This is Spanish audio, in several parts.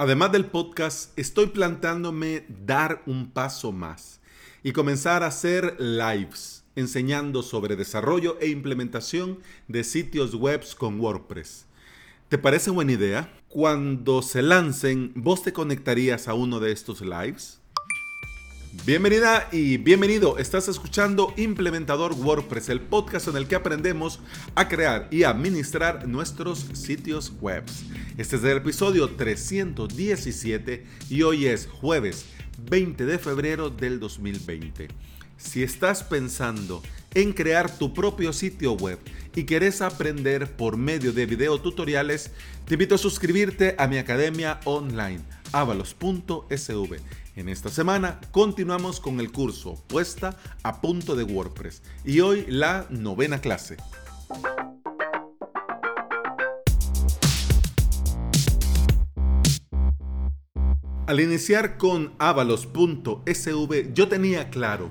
Además del podcast, estoy planteándome dar un paso más y comenzar a hacer lives enseñando sobre desarrollo e implementación de sitios web con WordPress. ¿Te parece buena idea? Cuando se lancen, ¿vos te conectarías a uno de estos lives? Bienvenida y bienvenido. Estás escuchando Implementador WordPress, el podcast en el que aprendemos a crear y administrar nuestros sitios web. Este es el episodio 317 y hoy es jueves 20 de febrero del 2020. Si estás pensando en crear tu propio sitio web y quieres aprender por medio de videotutoriales, te invito a suscribirte a mi academia online avalos.sv. En esta semana continuamos con el curso Puesta a punto de WordPress y hoy la novena clase. Al iniciar con avalos.sv yo tenía claro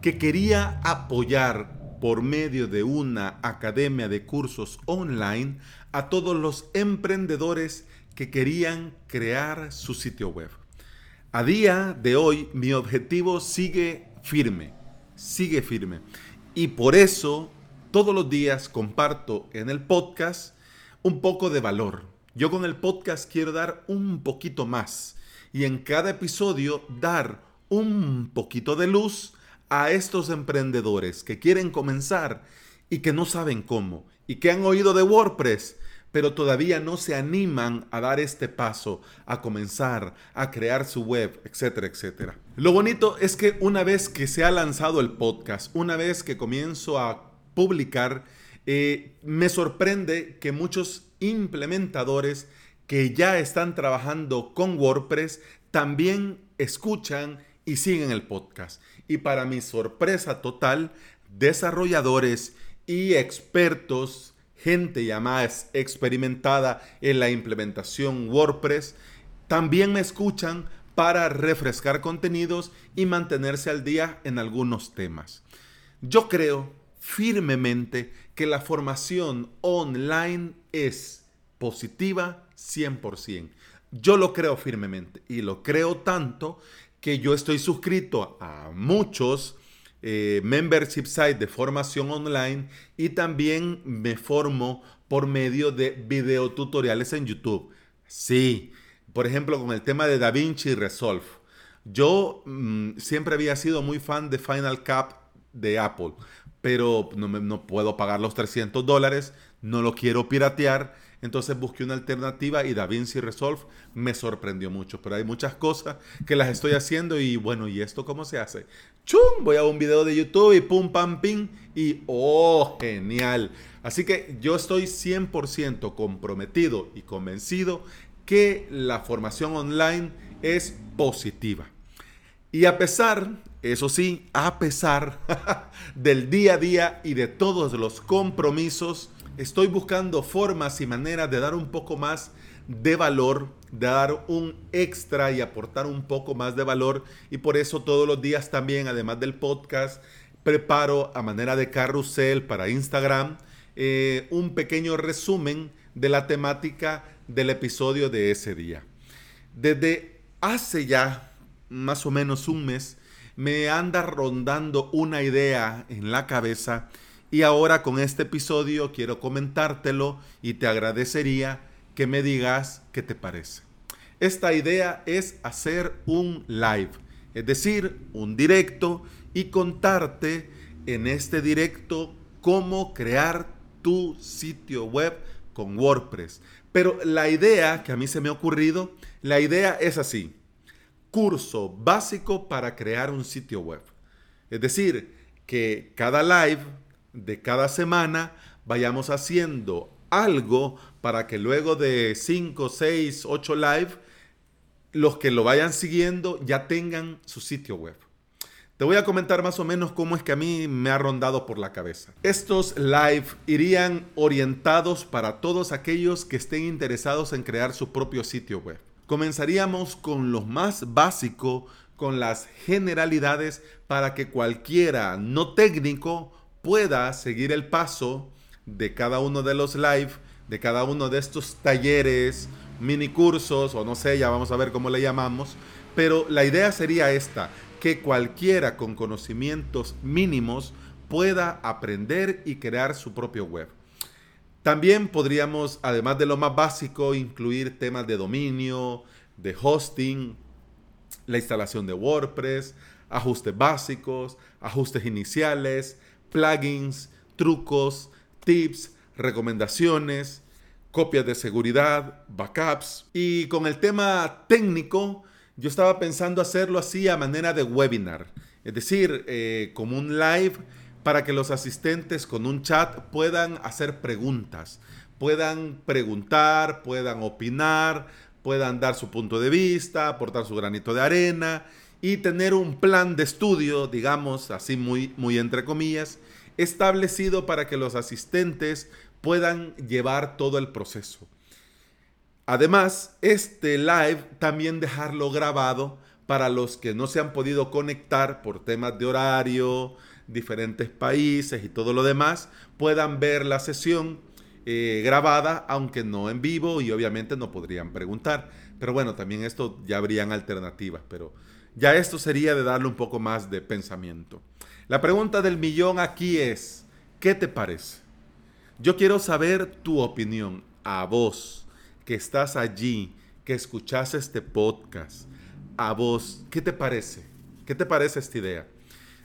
que quería apoyar por medio de una academia de cursos online a todos los emprendedores que querían crear su sitio web. A día de hoy mi objetivo sigue firme, sigue firme. Y por eso todos los días comparto en el podcast un poco de valor. Yo con el podcast quiero dar un poquito más y en cada episodio dar un poquito de luz a estos emprendedores que quieren comenzar y que no saben cómo y que han oído de WordPress pero todavía no se animan a dar este paso, a comenzar, a crear su web, etcétera, etcétera. Lo bonito es que una vez que se ha lanzado el podcast, una vez que comienzo a publicar, eh, me sorprende que muchos implementadores que ya están trabajando con WordPress también escuchan y siguen el podcast. Y para mi sorpresa total, desarrolladores y expertos gente ya más experimentada en la implementación WordPress, también me escuchan para refrescar contenidos y mantenerse al día en algunos temas. Yo creo firmemente que la formación online es positiva 100%. Yo lo creo firmemente y lo creo tanto que yo estoy suscrito a muchos eh, membership site de formación online y también me formo por medio de videotutoriales en YouTube. Sí, por ejemplo, con el tema de DaVinci Resolve. Yo mm, siempre había sido muy fan de Final Cut de Apple, pero no, no puedo pagar los 300 dólares, no lo quiero piratear entonces busqué una alternativa y DaVinci Resolve me sorprendió mucho. Pero hay muchas cosas que las estoy haciendo y bueno, ¿y esto cómo se hace? ¡Chum! Voy a un video de YouTube y pum, pam, ping. Y ¡oh, genial! Así que yo estoy 100% comprometido y convencido que la formación online es positiva. Y a pesar, eso sí, a pesar del día a día y de todos los compromisos, estoy buscando formas y maneras de dar un poco más de valor, de dar un extra y aportar un poco más de valor. Y por eso todos los días también, además del podcast, preparo a manera de carrusel para Instagram eh, un pequeño resumen de la temática del episodio de ese día. Desde hace ya más o menos un mes, me anda rondando una idea en la cabeza y ahora con este episodio quiero comentártelo y te agradecería que me digas qué te parece. Esta idea es hacer un live, es decir, un directo y contarte en este directo cómo crear tu sitio web con WordPress. Pero la idea que a mí se me ha ocurrido, la idea es así. Curso básico para crear un sitio web. Es decir, que cada live de cada semana vayamos haciendo algo para que luego de 5, 6, 8 live, los que lo vayan siguiendo ya tengan su sitio web. Te voy a comentar más o menos cómo es que a mí me ha rondado por la cabeza. Estos live irían orientados para todos aquellos que estén interesados en crear su propio sitio web. Comenzaríamos con lo más básico, con las generalidades para que cualquiera no técnico pueda seguir el paso de cada uno de los live, de cada uno de estos talleres, mini cursos o no sé, ya vamos a ver cómo le llamamos, pero la idea sería esta, que cualquiera con conocimientos mínimos pueda aprender y crear su propio web. También podríamos, además de lo más básico, incluir temas de dominio, de hosting, la instalación de WordPress, ajustes básicos, ajustes iniciales, plugins, trucos, tips, recomendaciones, copias de seguridad, backups. Y con el tema técnico, yo estaba pensando hacerlo así a manera de webinar, es decir, eh, como un live para que los asistentes con un chat puedan hacer preguntas, puedan preguntar, puedan opinar, puedan dar su punto de vista, aportar su granito de arena y tener un plan de estudio, digamos, así muy, muy entre comillas, establecido para que los asistentes puedan llevar todo el proceso. Además, este live también dejarlo grabado para los que no se han podido conectar por temas de horario, diferentes países y todo lo demás, puedan ver la sesión eh, grabada, aunque no en vivo y obviamente no podrían preguntar. Pero bueno, también esto ya habrían alternativas, pero ya esto sería de darle un poco más de pensamiento. La pregunta del millón aquí es, ¿qué te parece? Yo quiero saber tu opinión a vos que estás allí, que escuchas este podcast. A vos, ¿qué te parece? ¿Qué te parece esta idea?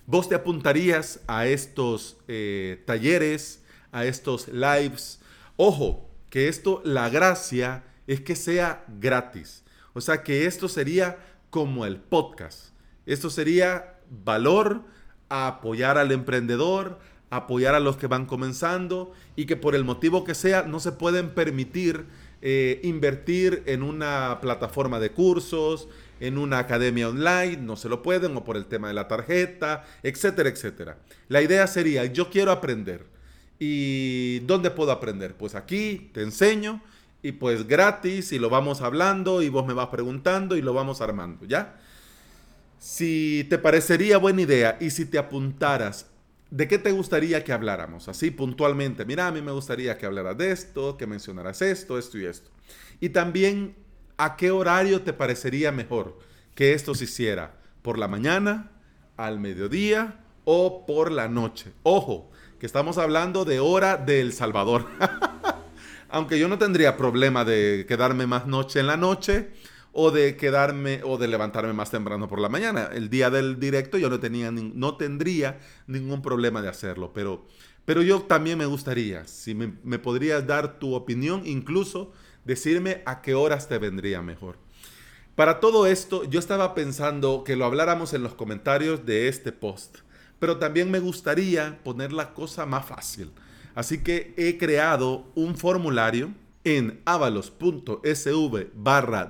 ¿Vos te apuntarías a estos eh, talleres, a estos lives? Ojo, que esto, la gracia es que sea gratis. O sea, que esto sería como el podcast. Esto sería valor apoyar al emprendedor, apoyar a los que van comenzando y que por el motivo que sea no se pueden permitir eh, invertir en una plataforma de cursos, en una academia online, no se lo pueden, o por el tema de la tarjeta, etcétera, etcétera. La idea sería, yo quiero aprender. ¿Y dónde puedo aprender? Pues aquí te enseño y pues gratis y lo vamos hablando y vos me vas preguntando y lo vamos armando, ¿ya? Si te parecería buena idea y si te apuntaras ¿De qué te gustaría que habláramos? Así puntualmente. Mira, a mí me gustaría que hablaras de esto, que mencionaras esto, esto y esto. Y también, ¿a qué horario te parecería mejor que esto se hiciera? ¿Por la mañana, al mediodía o por la noche? Ojo, que estamos hablando de hora de El Salvador. Aunque yo no tendría problema de quedarme más noche en la noche o de quedarme o de levantarme más temprano por la mañana. El día del directo yo no, tenía, no tendría ningún problema de hacerlo, pero, pero yo también me gustaría, si me, me podrías dar tu opinión, incluso decirme a qué horas te vendría mejor. Para todo esto, yo estaba pensando que lo habláramos en los comentarios de este post, pero también me gustaría poner la cosa más fácil. Así que he creado un formulario en avalos.sv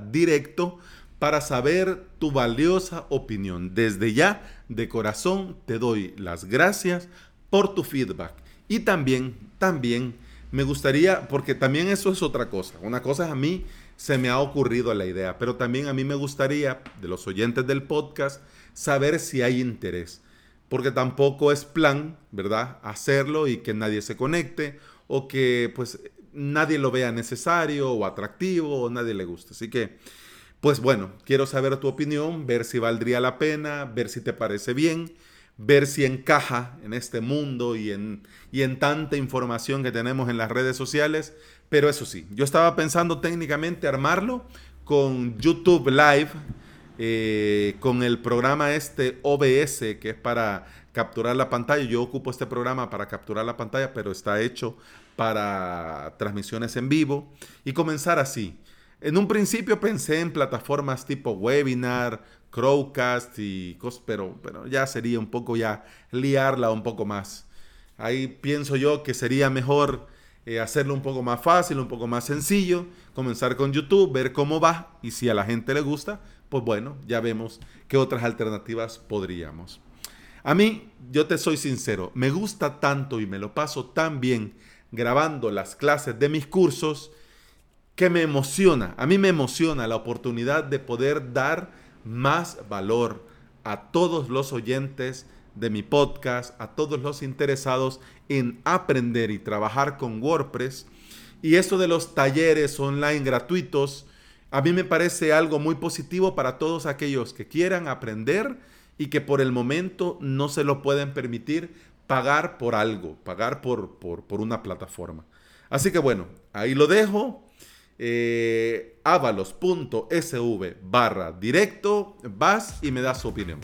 directo para saber tu valiosa opinión. Desde ya, de corazón, te doy las gracias por tu feedback. Y también, también me gustaría, porque también eso es otra cosa. Una cosa a mí se me ha ocurrido la idea, pero también a mí me gustaría, de los oyentes del podcast, saber si hay interés. Porque tampoco es plan, ¿verdad? Hacerlo y que nadie se conecte o que pues nadie lo vea necesario o atractivo o nadie le gusta. Así que, pues bueno, quiero saber tu opinión, ver si valdría la pena, ver si te parece bien, ver si encaja en este mundo y en, y en tanta información que tenemos en las redes sociales. Pero eso sí, yo estaba pensando técnicamente armarlo con YouTube Live, eh, con el programa este OBS, que es para capturar la pantalla. Yo ocupo este programa para capturar la pantalla, pero está hecho para transmisiones en vivo y comenzar así. En un principio pensé en plataformas tipo webinar, Crowcast y cosas, pero, pero ya sería un poco ya liarla un poco más. Ahí pienso yo que sería mejor eh, hacerlo un poco más fácil, un poco más sencillo, comenzar con YouTube, ver cómo va y si a la gente le gusta, pues bueno, ya vemos qué otras alternativas podríamos. A mí, yo te soy sincero, me gusta tanto y me lo paso tan bien grabando las clases de mis cursos que me emociona, a mí me emociona la oportunidad de poder dar más valor a todos los oyentes de mi podcast, a todos los interesados en aprender y trabajar con WordPress. Y esto de los talleres online gratuitos, A mí me parece algo muy positivo para todos aquellos que quieran aprender y que por el momento no se lo pueden permitir pagar por algo, pagar por, por, una plataforma. Así que bueno, ahí lo dejo. Eh, avalos.sv barra directo, vas y me das su opinión.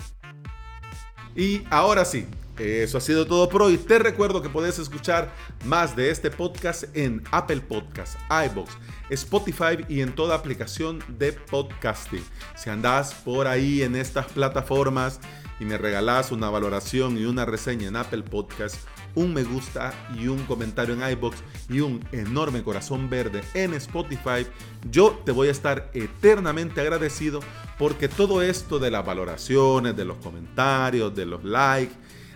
Y ahora sí, eso ha sido todo por hoy. Te recuerdo que puedes escuchar más de este podcast en Apple Podcasts, iBox, Spotify y en toda aplicación de podcasting. Si andas por ahí en estas plataformas y me regalas una valoración y una reseña en Apple Podcasts, un me gusta y un comentario en iBox y un enorme corazón verde en Spotify, yo te voy a estar eternamente agradecido porque todo esto de las valoraciones, de los comentarios, de los likes,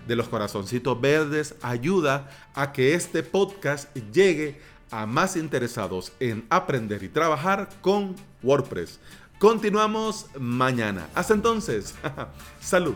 de los corazoncitos verdes ayuda a que este podcast llegue a más interesados en aprender y trabajar con WordPress. Continuamos mañana. Hasta entonces, salud.